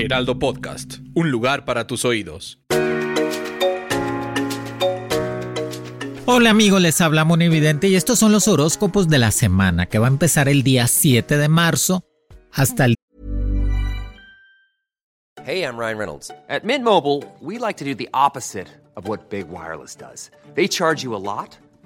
Heraldo Podcast, un lugar para tus oídos. Hola amigos, les habla Evidente y estos son los horóscopos de la semana que va a empezar el día 7 de marzo hasta el Hey, I'm Ryan Reynolds. At Mint Mobile, we like to do the opposite of what Big Wireless does. They charge you a lot,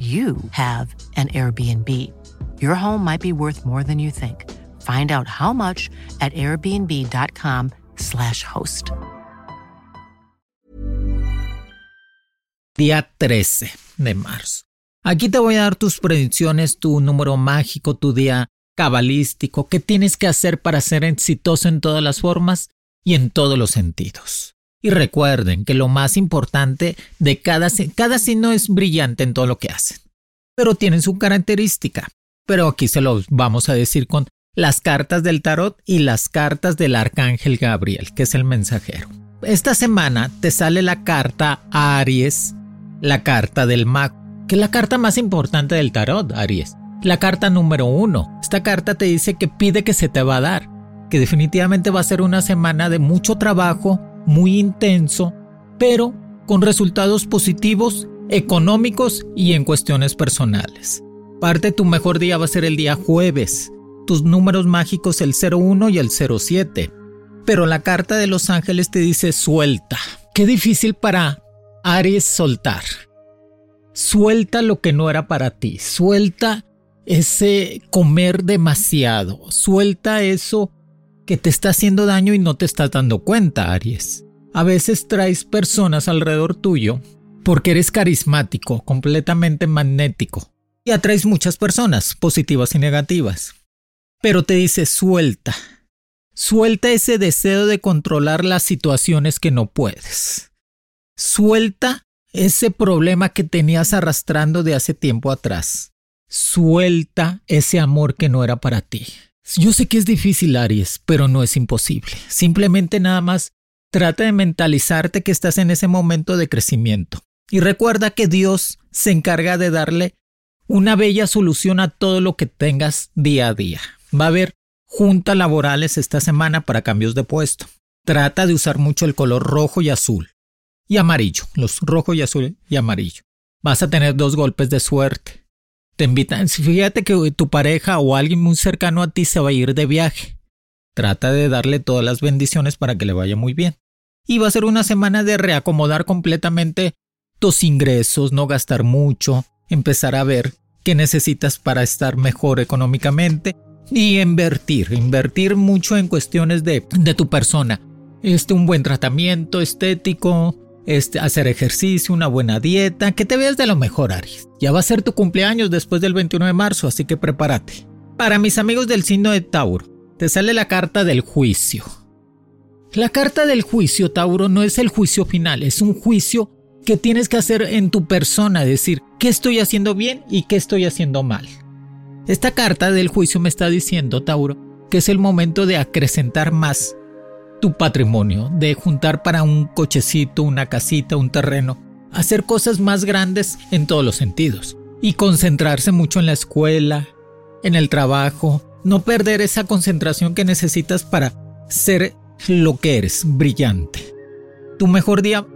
you have an Airbnb. Your home might be worth more than you think. Find out how much at airbnb.com/slash host. día 13 de marzo. Aquí te voy a dar tus predicciones, tu número mágico, tu día cabalístico, qué tienes que hacer para ser exitoso en todas las formas y en todos los sentidos. Y recuerden que lo más importante de cada, cada signo es brillante en todo lo que hacen, pero tienen su característica. Pero aquí se los vamos a decir con las cartas del tarot y las cartas del arcángel Gabriel, que es el mensajero. Esta semana te sale la carta Aries, la carta del mago, que es la carta más importante del tarot, Aries. La carta número uno. Esta carta te dice que pide que se te va a dar, que definitivamente va a ser una semana de mucho trabajo, muy intenso, pero con resultados positivos, económicos y en cuestiones personales. Parte de tu mejor día va a ser el día jueves, tus números mágicos el 01 y el 07. Pero la carta de los ángeles te dice suelta. Qué difícil para Aries soltar. Suelta lo que no era para ti. Suelta ese comer demasiado. Suelta eso que te está haciendo daño y no te estás dando cuenta, Aries. A veces traes personas alrededor tuyo porque eres carismático, completamente magnético. Y atraes muchas personas, positivas y negativas. Pero te dice suelta. Suelta ese deseo de controlar las situaciones que no puedes. Suelta ese problema que tenías arrastrando de hace tiempo atrás. Suelta ese amor que no era para ti. Yo sé que es difícil, Aries, pero no es imposible. Simplemente nada más trata de mentalizarte que estás en ese momento de crecimiento. Y recuerda que Dios se encarga de darle una bella solución a todo lo que tengas día a día. Va a haber juntas laborales esta semana para cambios de puesto. Trata de usar mucho el color rojo y azul. Y amarillo, los rojo y azul y amarillo. Vas a tener dos golpes de suerte. Te invitan, fíjate que tu pareja o alguien muy cercano a ti se va a ir de viaje. Trata de darle todas las bendiciones para que le vaya muy bien. Y va a ser una semana de reacomodar completamente tus ingresos, no gastar mucho, empezar a ver qué necesitas para estar mejor económicamente y invertir, invertir mucho en cuestiones de, de tu persona. este, un buen tratamiento estético, este, hacer ejercicio, una buena dieta, que te veas de lo mejor, Aries. Ya va a ser tu cumpleaños después del 21 de marzo, así que prepárate. Para mis amigos del signo de Tauro, te sale la carta del juicio. La carta del juicio, Tauro, no es el juicio final, es un juicio que tienes que hacer en tu persona, decir qué estoy haciendo bien y qué estoy haciendo mal. Esta carta del juicio me está diciendo, Tauro, que es el momento de acrecentar más tu patrimonio, de juntar para un cochecito, una casita, un terreno, hacer cosas más grandes en todos los sentidos y concentrarse mucho en la escuela, en el trabajo, no perder esa concentración que necesitas para ser lo que eres, brillante. Tu mejor día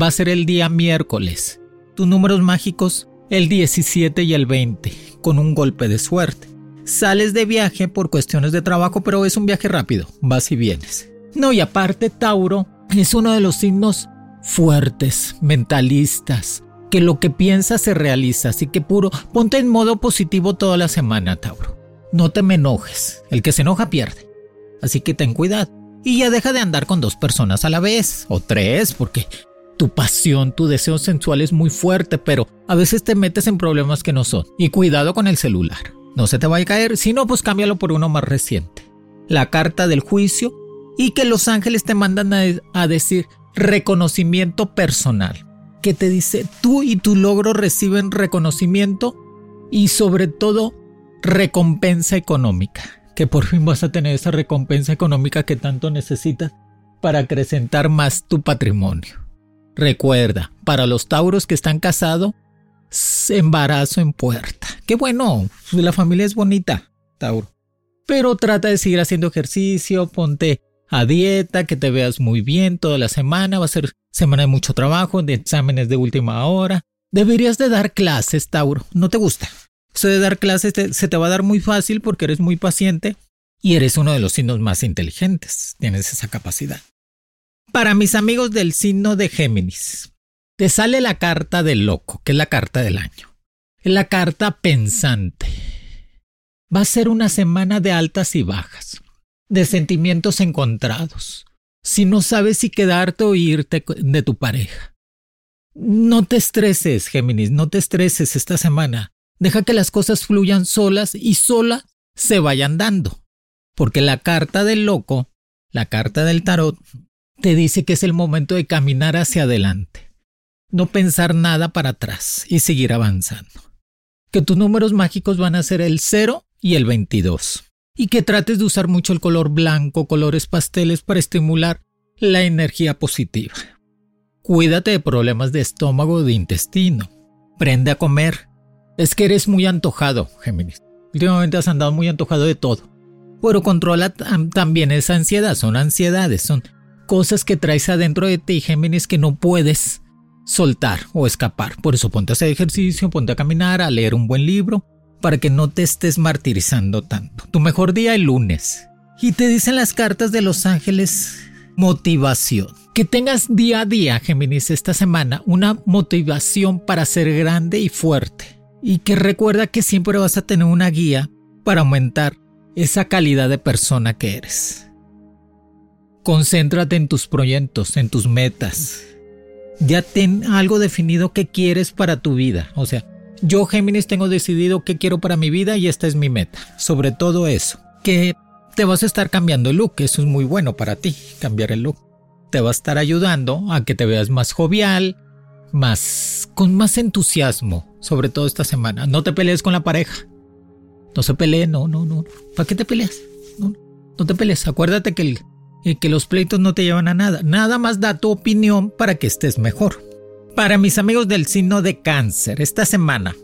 va a ser el día miércoles. Tus números mágicos el 17 y el 20, con un golpe de suerte. Sales de viaje por cuestiones de trabajo, pero es un viaje rápido, vas y vienes. No, y aparte Tauro es uno de los signos fuertes, mentalistas, que lo que piensa se realiza, así que puro, ponte en modo positivo toda la semana, Tauro. No te me enojes, el que se enoja pierde. Así que ten cuidado. Y ya deja de andar con dos personas a la vez, o tres, porque tu pasión, tu deseo sensual es muy fuerte, pero a veces te metes en problemas que no son. Y cuidado con el celular. No se te vaya a caer, si no, pues cámbialo por uno más reciente. La carta del juicio y que los ángeles te mandan a, decir reconocimiento personal. Que te dice tú y tu logro reciben reconocimiento y sobre todo recompensa económica. Que por fin vas a tener esa recompensa económica que tanto necesitas para acrecentar más tu patrimonio. Recuerda, para los tauros que están casados, embarazo en puerta. Qué bueno, la familia es bonita, Tauro. Pero trata de seguir haciendo ejercicio, ponte a dieta, que te veas muy bien toda la semana, va a ser semana de mucho trabajo, de exámenes de última hora. Deberías de dar clases, Tauro. ¿No te gusta? Eso de dar clases se te va a dar muy fácil porque eres muy paciente y eres uno de los signos más inteligentes. Tienes esa capacidad. Para mis amigos del signo de Géminis, te sale la carta del loco, que es la carta del año. La carta pensante. Va a ser una semana de altas y bajas, de sentimientos encontrados. Si no sabes si quedarte o irte de tu pareja. No te estreses, Géminis, no te estreses esta semana. Deja que las cosas fluyan solas y solas se vayan dando. Porque la carta del loco, la carta del tarot, te dice que es el momento de caminar hacia adelante, no pensar nada para atrás y seguir avanzando. Que tus números mágicos van a ser el 0 y el 22. Y que trates de usar mucho el color blanco, colores pasteles para estimular la energía positiva. Cuídate de problemas de estómago o de intestino. Prende a comer. Es que eres muy antojado, Géminis. Últimamente has andado muy antojado de todo. Pero controla también esa ansiedad. Son ansiedades, son cosas que traes adentro de ti, Géminis, que no puedes soltar o escapar. Por eso ponte a hacer ejercicio, ponte a caminar, a leer un buen libro, para que no te estés martirizando tanto. Tu mejor día el lunes. Y te dicen las cartas de los ángeles motivación. Que tengas día a día, Géminis, esta semana, una motivación para ser grande y fuerte. Y que recuerda que siempre vas a tener una guía para aumentar esa calidad de persona que eres. Concéntrate en tus proyectos, en tus metas. Ya ten algo definido que quieres para tu vida. O sea, yo Géminis tengo decidido qué quiero para mi vida y esta es mi meta. Sobre todo eso. Que te vas a estar cambiando el look. Eso es muy bueno para ti, cambiar el look. Te va a estar ayudando a que te veas más jovial, más con más entusiasmo, sobre todo esta semana. No te pelees con la pareja. No se pelee, no, no, no. ¿Para qué te peleas? No, no te pelees. Acuérdate que el y que los pleitos no te llevan a nada. Nada más da tu opinión para que estés mejor. Para mis amigos del signo de cáncer, esta semana,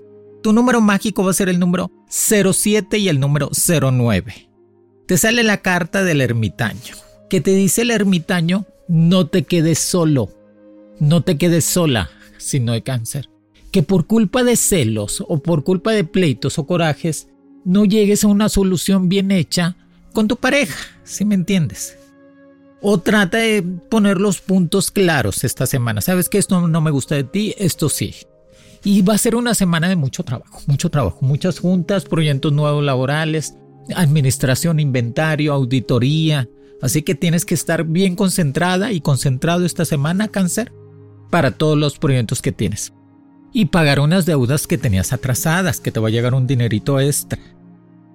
tu número mágico va a ser el número 07 y el número 09. Te sale la carta del ermitaño, que te dice el ermitaño, no te quedes solo, no te quedes sola, no de cáncer. Que por culpa de celos o por culpa de pleitos o corajes, no llegues a una solución bien hecha con tu pareja, si me entiendes. O trata de poner los puntos claros esta semana. Sabes que esto no me gusta de ti, esto sí. Y va a ser una semana de mucho trabajo, mucho trabajo, muchas juntas, proyectos nuevos laborales, administración, inventario, auditoría, Así que tienes que estar bien concentrada y concentrado esta semana, cáncer, para todos los proyectos que tienes. Y pagar unas deudas que tenías atrasadas, que te va a llegar un dinerito extra.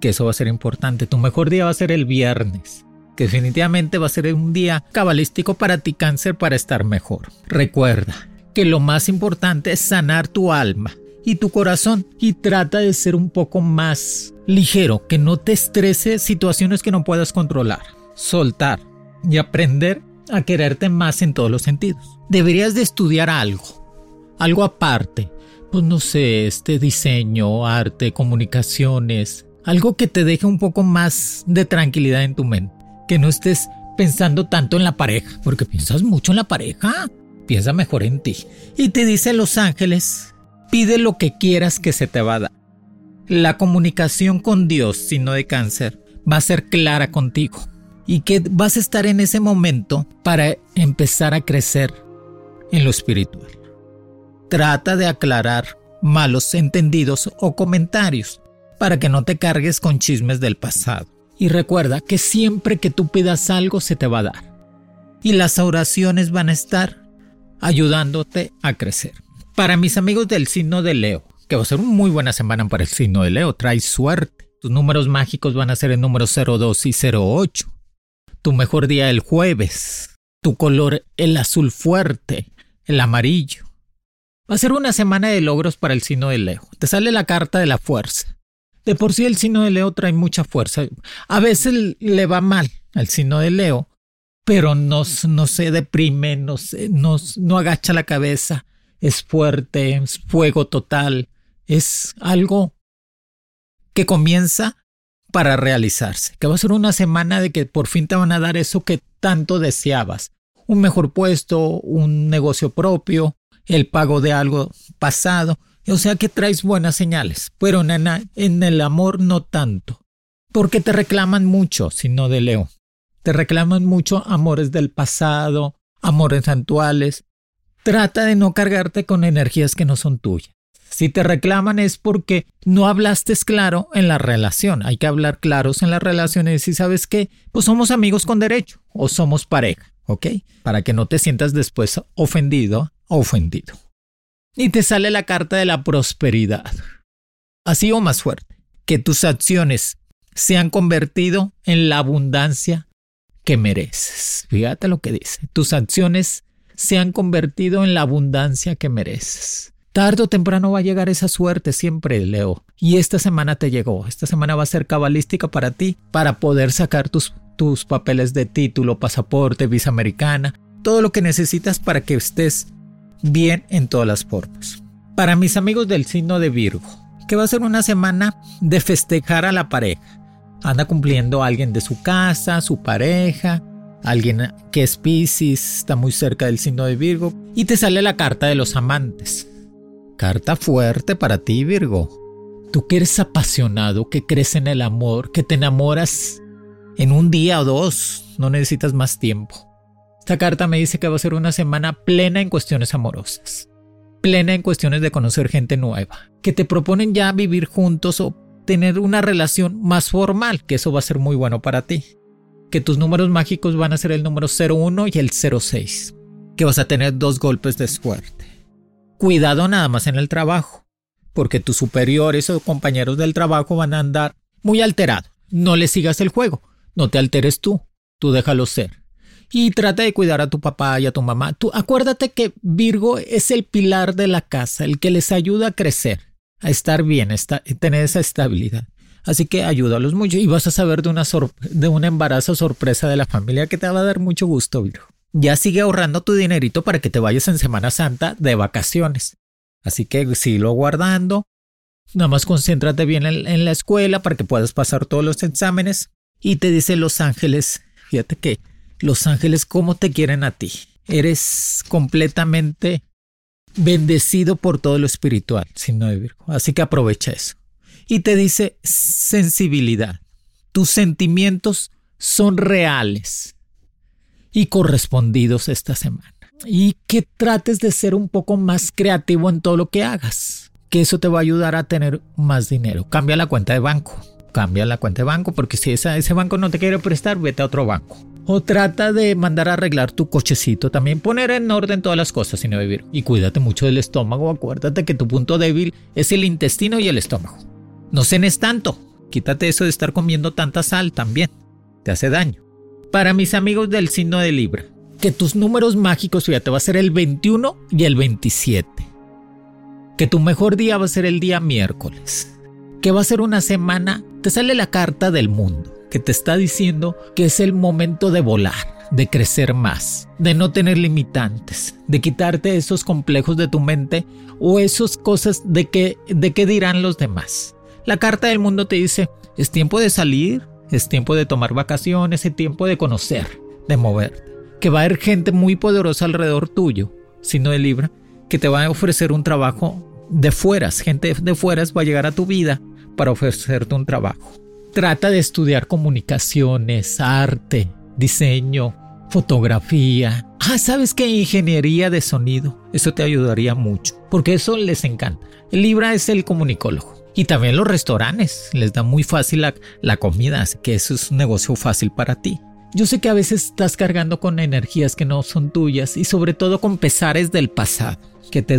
Que eso va a ser importante. Tu mejor día va a ser el viernes que definitivamente va a ser un día cabalístico para ti cáncer para estar mejor. Recuerda que lo más importante es sanar tu alma y tu corazón y trata de ser un poco más ligero, que no te estrese situaciones que no puedas controlar. Soltar y aprender a quererte más en todos los sentidos. Deberías de estudiar algo, algo aparte. Pues no sé, este diseño, arte, comunicaciones, algo que te deje un poco más de tranquilidad en tu mente. Que no estés pensando tanto en la pareja, porque piensas mucho en la pareja. Piensa mejor en ti. Y te dice Los Ángeles, pide lo que quieras que se te va a dar. La comunicación con Dios, signo de cáncer, va a ser clara contigo y que vas a estar en ese momento para empezar a crecer en lo espiritual. Trata de aclarar malos entendidos o comentarios para que no te cargues con chismes del pasado. Y recuerda que siempre que tú pidas algo se te va a dar. Y las oraciones van a estar ayudándote a crecer. Para mis amigos del signo de Leo, que va a ser una muy buena semana para el signo de Leo, trae suerte. Tus números mágicos van a ser el número 02 y 08. Tu mejor día el jueves. Tu color el azul fuerte, el amarillo. Va a ser una semana de logros para el signo de Leo. Te sale la carta de la fuerza. De por sí el signo de Leo trae mucha fuerza. A veces le va mal al signo de Leo, pero no, no se deprime, no, no, no agacha la cabeza. Es fuerte, es fuego total. Es algo que comienza para realizarse, que va a ser una semana de que por fin te van a dar eso que tanto deseabas. Un mejor puesto, un negocio propio, el pago de algo pasado. O sea que traes buenas señales, pero en, en el amor no tanto. Porque te reclaman mucho, sino de Leo. Te reclaman mucho amores del pasado, amores actuales. Trata de no cargarte con energías que no son tuyas. Si te reclaman es porque no hablaste claro en la relación. Hay que hablar claros en las relaciones y sabes que, pues somos amigos con derecho o somos pareja, ¿ok? Para que no te sientas después ofendido o ofendido. Y te sale la carta de la prosperidad. Así o más fuerte, que tus acciones se han convertido en la abundancia que mereces. Fíjate lo que dice. Tus acciones se han convertido en la abundancia que mereces. Tardo o temprano va a llegar esa suerte siempre, Leo. Y esta semana te llegó. Esta semana va a ser cabalística para ti, para poder sacar tus, tus papeles de título, pasaporte, visa americana, todo lo que necesitas para que estés bien en todas las formas. Para mis amigos del signo de Virgo, que va a ser una semana de festejar a la pareja. Anda cumpliendo a alguien de su casa, su pareja, alguien que es Pisces, está muy cerca del signo de Virgo, y te sale la carta de los amantes. Carta fuerte para ti, Virgo. Tú que eres apasionado, que crees en el amor, que te enamoras en un día o dos, no necesitas más tiempo. Esta carta me dice que va a ser una semana plena en cuestiones amorosas, plena en cuestiones de conocer gente nueva, que te proponen ya vivir juntos o tener una relación más formal, que eso va a ser muy bueno para ti. Que tus números mágicos van a ser el número 01 y el 06, que vas a tener dos golpes de suerte. Cuidado nada más en el trabajo, porque tus superiores o compañeros del trabajo van a andar muy alterados. No le sigas el juego, no te alteres tú, tú déjalo ser. Y trata de cuidar a tu papá y a tu mamá. Tú acuérdate que Virgo es el pilar de la casa, el que les ayuda a crecer, a estar bien, a tener esa estabilidad. Así que ayúdalos mucho y vas a saber de, una de un embarazo sorpresa de la familia que te va a dar mucho gusto, Virgo ya sigue ahorrando tu dinerito para que te vayas en Semana Santa de vacaciones. Así que sigo guardando. Nada más concéntrate bien en, la escuela para que puedas pasar todos los exámenes. Y te dice Los Ángeles, fíjate que Los Ángeles, ¿cómo te quieren a ti? Eres completamente bendecido por todo lo espiritual, signo de Virgo. Así que aprovecha eso. Y te dice sensibilidad. Tus sentimientos son reales y correspondidos esta semana. Y que trates de ser un poco más creativo en todo lo que hagas, que eso te va a ayudar a tener más dinero. Cambia la cuenta de banco, cambia la cuenta de banco, porque si ese banco no te quiere prestar, vete a otro banco. O trata de mandar a arreglar tu cochecito. También poner en orden todas las cosas sin vivir. Y cuídate mucho del estómago. Acuérdate que tu punto débil es el intestino y el estómago. No cenes tanto. Quítate eso de estar comiendo tanta sal también. Te hace daño. Para mis amigos del signo de Libra, que tus números mágicos, fíjate, va a ser el 21 y el 27. Que tu mejor día va a ser el día miércoles. Que va a ser una semana, te sale la carta del mundo que te está diciendo que es el momento de volar, de crecer más, de no tener limitantes, de quitarte esos complejos de tu mente o esas cosas de que, de qué dirán los demás. La carta del mundo te dice, es tiempo de salir, es tiempo de tomar vacaciones, es tiempo de conocer, de moverte. Que va a haber gente muy poderosa alrededor tuyo, sino de Libra, que te va a ofrecer un trabajo de fueras. Gente de fueras va a llegar a tu vida para ofrecerte un trabajo. Trata de estudiar comunicaciones, arte, diseño, fotografía. Ah, ¿sabes qué? Ingeniería de sonido. Eso te ayudaría mucho, porque eso les encanta. Libra es el comunicólogo. Y también los restaurantes. Les da muy fácil la, la comida, así que eso es un negocio fácil para ti. Yo sé que a veces estás cargando con energías que no son tuyas y sobre todo con pesares del pasado, que te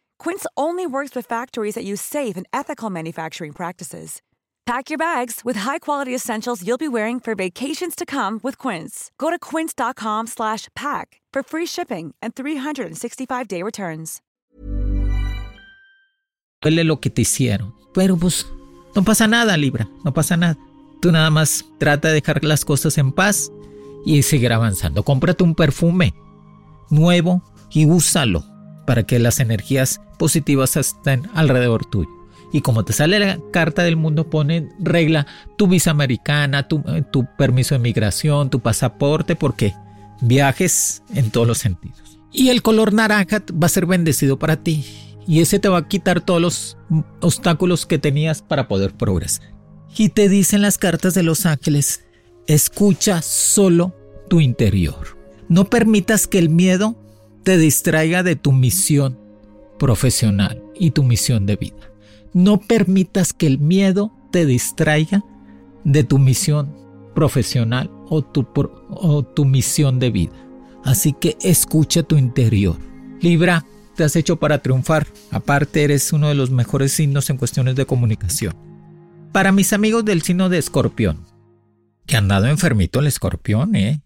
Quince only works with factories that use safe and ethical manufacturing practices. Pack your bags with high-quality essentials you'll be wearing for vacations to come with Quince. Go to quince.com/pack for free shipping and 365-day returns. Duele lo que te hicieron, pero pues no pasa nada, Libra, no pasa nada. Tú nada más trata de dejar las cosas en paz y seguir avanzando. Cómprate un perfume nuevo y úsalo para que las energías positivas estén alrededor tuyo. Y como te sale la carta del mundo, pone regla tu visa americana, tu, eh, tu permiso de migración, tu pasaporte, porque viajes en todos los sentidos. Y el color naranja va a ser bendecido para ti. Y ese te va a quitar todos los obstáculos que tenías para poder progresar. Y te dicen las cartas de los ángeles, escucha solo tu interior. No permitas que el miedo te distraiga de tu misión profesional y tu misión de vida. No permitas que el miedo te distraiga de tu misión profesional o tu, misión de vida. Así que escucha tu interior. Libra, te has hecho para triunfar. Aparte, eres uno de los mejores signos en cuestiones de comunicación. Para mis amigos del signo de escorpión, que han dado enfermito el escorpión, ¿eh?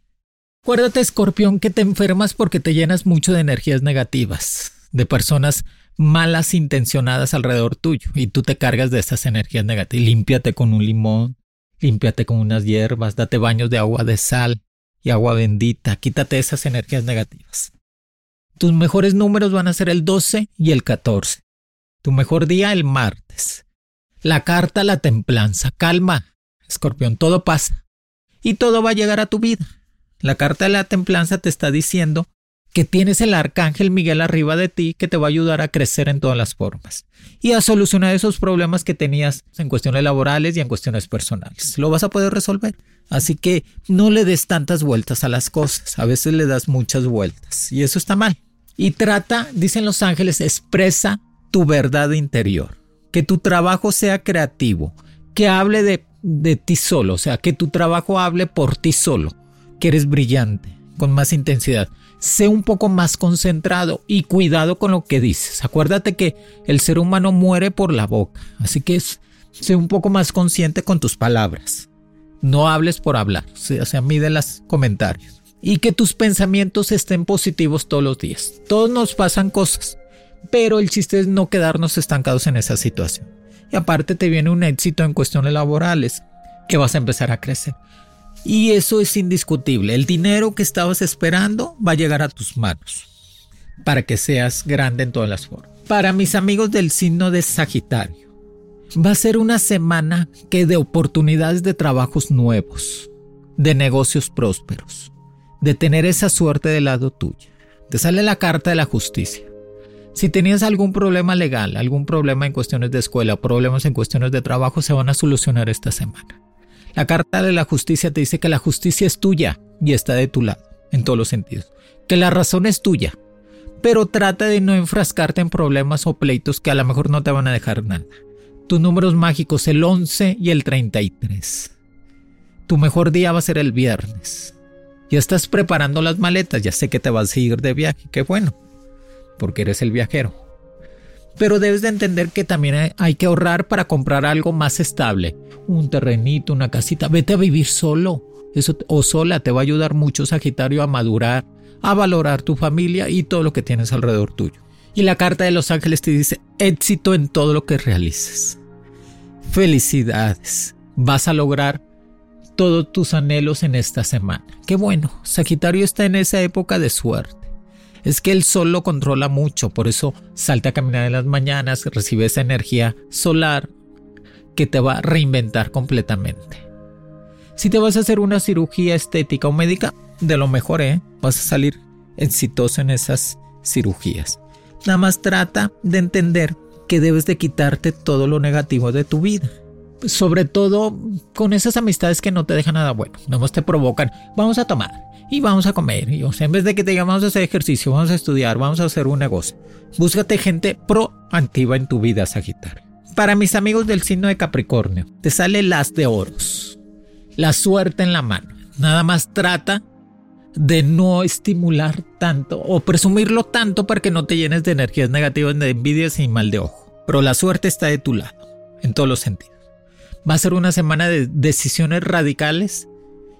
Acuérdate, escorpión, que te enfermas porque te llenas mucho de energías negativas, de personas malas intencionadas alrededor tuyo y tú te cargas de esas energías negativas. Límpiate con un limón, límpiate con unas hierbas, date baños de agua de sal y agua bendita, quítate esas energías negativas. Tus mejores números van a ser el 12 y el 14. Tu mejor día el martes. La carta la templanza, calma, escorpión, todo pasa y todo va a llegar a tu vida. La carta de la templanza te está diciendo que tienes el arcángel Miguel arriba de ti que te va a ayudar a crecer en todas las formas y a solucionar esos problemas que tenías en cuestiones laborales y en cuestiones personales. Lo vas a poder resolver. Así que no le des tantas vueltas a las cosas. A veces le das muchas vueltas y eso está mal. Y trata, dicen los ángeles, expresa tu verdad interior. Que tu trabajo sea creativo, que hable de, de ti solo, o sea, que tu trabajo hable por ti solo que eres brillante, con más intensidad. Sé un poco más concentrado y cuidado con lo que dices. Acuérdate que el ser humano muere por la boca, así que sé un poco más consciente con tus palabras. No hables por hablar, o sea, mide los comentarios. y que tus pensamientos estén positivos todos los días. Todos nos pasan cosas, pero el chiste es no quedarnos estancados en esa situación. Y aparte te viene un éxito en cuestiones laborales que vas a empezar a crecer. Y eso es indiscutible. El dinero que estabas esperando va a llegar a tus manos para que seas grande en todas las formas. Para mis amigos del signo de Sagitario, va a ser una semana que de oportunidades de trabajos nuevos, de negocios prósperos, de tener esa suerte del lado tuyo. Te sale la carta de la justicia. Si tenías algún problema legal, algún problema en cuestiones de escuela, problemas en cuestiones de trabajo, se van a solucionar esta semana. La carta de la justicia te dice que la justicia es tuya y está de tu lado, en todos los sentidos. Que la razón es tuya, pero trata de no enfrascarte en problemas o pleitos que a lo mejor no te van a dejar nada. Tus números mágicos, el 11 y el 33. Tu mejor día va a ser el viernes. Ya estás preparando las maletas, ya sé que te vas a ir de viaje, qué bueno, porque eres el viajero. Pero debes de entender que también hay que ahorrar para comprar algo más estable, un terrenito, una casita, vete a vivir solo. Eso o sola te va a ayudar mucho Sagitario a madurar, a valorar tu familia y todo lo que tienes alrededor tuyo. Y la carta de los ángeles te dice éxito en todo lo que realices. Felicidades. Vas a lograr todos tus anhelos en esta semana. Qué bueno, Sagitario está en esa época de suerte. Es que el sol lo controla mucho, por eso salta a caminar en las mañanas, recibe esa energía solar que te va a reinventar completamente. Si te vas a hacer una cirugía estética o médica, de lo mejor, ¿eh? Vas a salir exitoso en esas cirugías. Nada más trata de entender que debes de quitarte todo lo negativo de tu vida sobre todo con esas amistades que no te dejan nada bueno, no más te provocan, vamos a tomar y vamos a comer. Y, o sea, en vez de que te digan vamos a hacer ejercicio, vamos a estudiar, vamos a hacer un negocio, búscate gente proactiva en tu vida, Sagitario. Para mis amigos del signo de Capricornio, te sale las de oros, la suerte en la mano. Nada más trata de no estimular tanto o presumirlo tanto para que no te llenes de energías negativas, de envidias y mal de ojo. Pero la suerte está de tu lado, en todos los sentidos. Va a ser una semana de decisiones radicales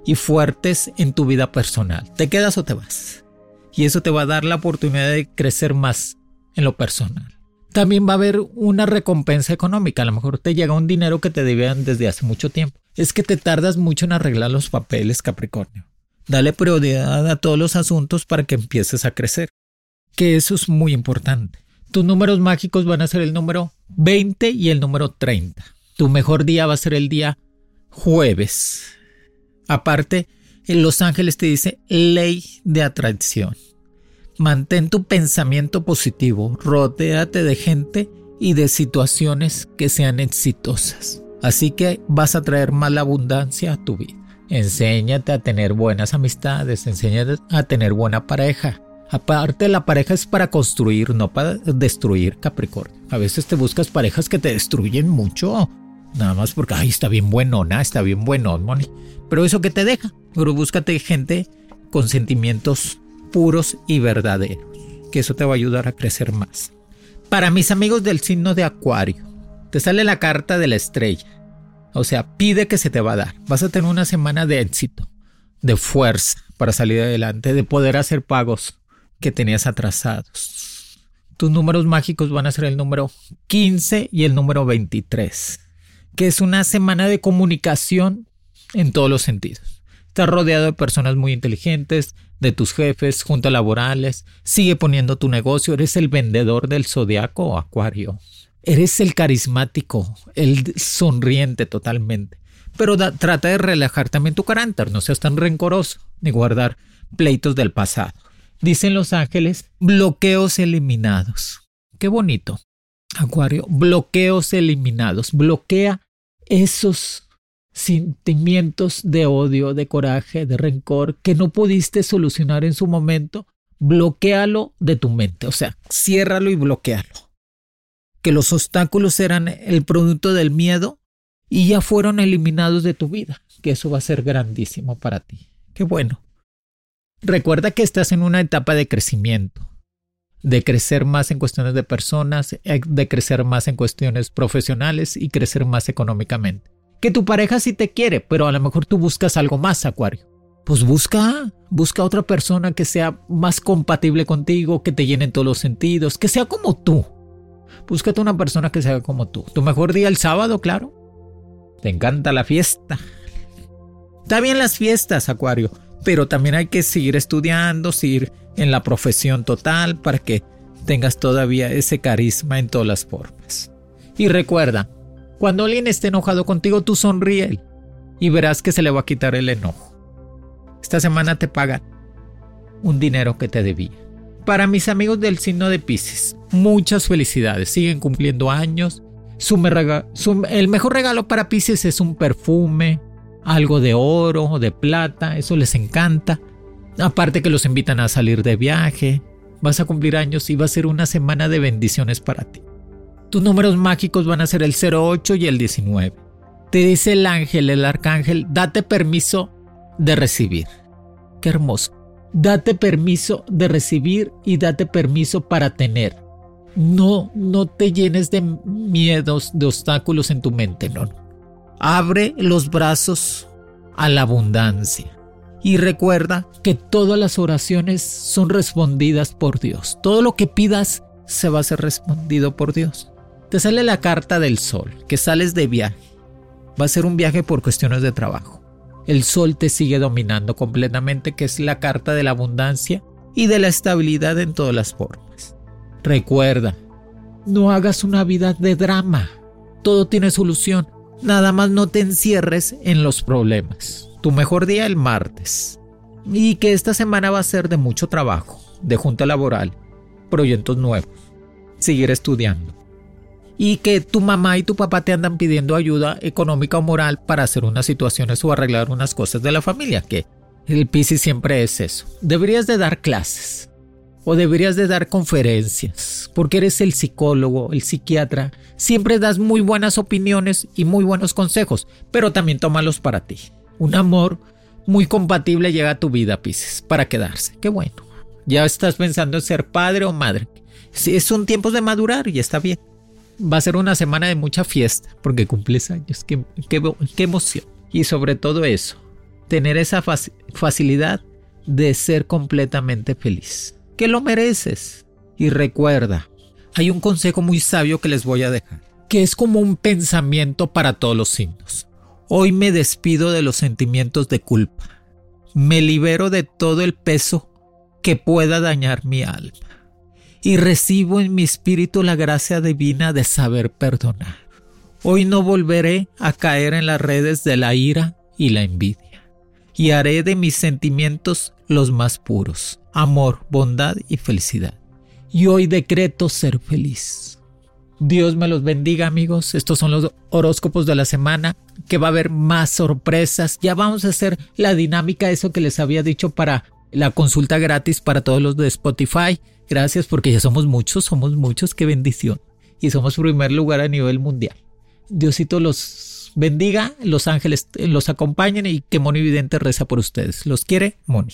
y fuertes en tu vida personal. ¿Te quedas o te vas? Y eso te va a dar la oportunidad de crecer más en lo personal. También va a haber una recompensa económica. A lo mejor te llega un dinero que te debían desde hace mucho tiempo. Es que te tardas mucho en arreglar los papeles, Capricornio. Dale prioridad a todos los asuntos para que empieces a crecer. Que eso es muy importante. Tus números mágicos van a ser el número 20 y el número 30. Tu mejor día va a ser el día jueves. Aparte, en Los Ángeles te dice ley de atracción. Mantén tu pensamiento positivo, rodéate de gente y de situaciones que sean exitosas. Así que vas a traer más abundancia a tu vida. Enséñate a tener buenas amistades, enséñate a tener buena pareja. Aparte, la pareja es para construir, no para destruir Capricornio. A veces te buscas parejas que te destruyen mucho Nada más porque, ay, está bien bueno, nada, está bien bueno, Moni. Pero eso que te deja. Pero búscate gente con sentimientos puros y verdaderos. Que eso te va a ayudar a crecer más. Para mis amigos del signo de Acuario, te sale la carta de la estrella. O sea, pide que se te va a dar. Vas a tener una semana de éxito, de fuerza para salir adelante, de poder hacer pagos que tenías atrasados. Tus números mágicos van a ser el número 15 y el número 23 que es una semana de comunicación en todos los sentidos. Estás rodeado de personas muy inteligentes, de tus jefes, juntas laborales, sigue poniendo tu negocio, eres el vendedor del zodiaco acuario. Eres el carismático, el sonriente totalmente. Pero trata de relajar también tu carácter, no seas tan rencoroso ni guardar pleitos del pasado. Dicen los ángeles, bloqueos eliminados. Qué bonito. Acuario, bloqueos eliminados. Bloquea esos sentimientos de odio, de coraje, de rencor que no pudiste solucionar en su momento, bloquealo de tu mente, o sea, ciérralo y bloquealo. Que los obstáculos eran el producto del miedo y ya fueron eliminados de tu vida, que eso va a ser grandísimo para ti. Qué bueno. Recuerda que estás en una etapa de crecimiento de crecer más en cuestiones de personas, eh, de crecer más en cuestiones profesionales y crecer más económicamente. Que tu pareja sí te quiere, pero a lo mejor tú buscas algo más, Acuario. pues busca, busca otra persona que sea más compatible contigo, que te llene en todos los sentidos, que sea como tú. Búscate una persona que sea como tú. Tu mejor día el sábado, claro. Te encanta la fiesta. Está bien las fiestas, Acuario, pero también hay que seguir estudiando, seguir en la profesión total para que tengas todavía ese carisma en todas las formas. Y recuerda, cuando alguien esté enojado contigo, tú sonríe y verás que se le va a quitar el enojo. Esta semana te pagan un dinero que te debía. Para mis amigos del signo de Pisces, muchas felicidades. Siguen cumpliendo años. el mejor regalo para Pisces es un perfume, algo de oro o de plata. Eso les encanta. Aparte que los invitan a salir de viaje. Vas a cumplir años y va a ser una semana de bendiciones para ti. Tus números mágicos van a ser el 08 y el 19. Te dice el ángel, el arcángel, date permiso de recibir. Qué hermoso. Date permiso de recibir y date permiso para tener. No, no te llenes de miedos, de obstáculos en tu mente, no. Abre los brazos a la abundancia. Y recuerda que todas las oraciones son respondidas por Dios. Todo lo que pidas se va a ser respondido por Dios. Te sale la carta del sol, que sales de viaje. Va a ser un viaje por cuestiones de trabajo el sol te sigue dominando completamente, que es la carta de la abundancia y de la estabilidad en todas las formas. Recuerda, no hagas una vida de drama. Todo tiene solución. Nada más no te encierres en los problemas. Tu mejor día el martes. Y que esta semana va a ser de mucho trabajo, de junta laboral, proyectos nuevos, seguir estudiando y que tu mamá y tu papá te andan pidiendo ayuda económica o moral para hacer unas situaciones o arreglar unas cosas de la familia, que el Piscis siempre es eso. Deberías de dar clases o deberías de dar conferencias, porque eres el psicólogo, el psiquiatra, siempre das muy buenas opiniones y muy buenos consejos, pero también tómalos para ti. Un amor muy compatible llega a tu vida, Piscis, para quedarse. Qué bueno. Ya estás pensando en ser padre o madre. Es un tiempo de madurar y está bien va a ser una semana de mucha fiesta porque cumples años. Qué, emoción. Y sobre todo eso, tener esa facilidad de ser completamente feliz. Que lo mereces. Y recuerda, hay un consejo muy sabio que les voy a dejar, que es como un pensamiento para todos los signos. Hoy me despido de los sentimientos de culpa. Me libero de todo el peso que pueda dañar mi alma y recibo en mi espíritu la gracia divina de saber perdonar. Hoy no volveré a caer en las redes de la ira y la envidia, y haré de mis sentimientos los más puros, amor, bondad y felicidad. Y hoy decreto ser feliz. Dios me los bendiga amigos, estos son los horóscopos de la semana, que va a haber más sorpresas, ya vamos a hacer la dinámica, eso que les había dicho para la consulta gratis para todos los de Spotify. Gracias porque ya somos muchos, somos muchos, qué bendición. Y somos primer lugar a nivel mundial. Diosito los bendiga, los ángeles los acompañen y que Moni Vidente reza por ustedes. Los quiere Moni.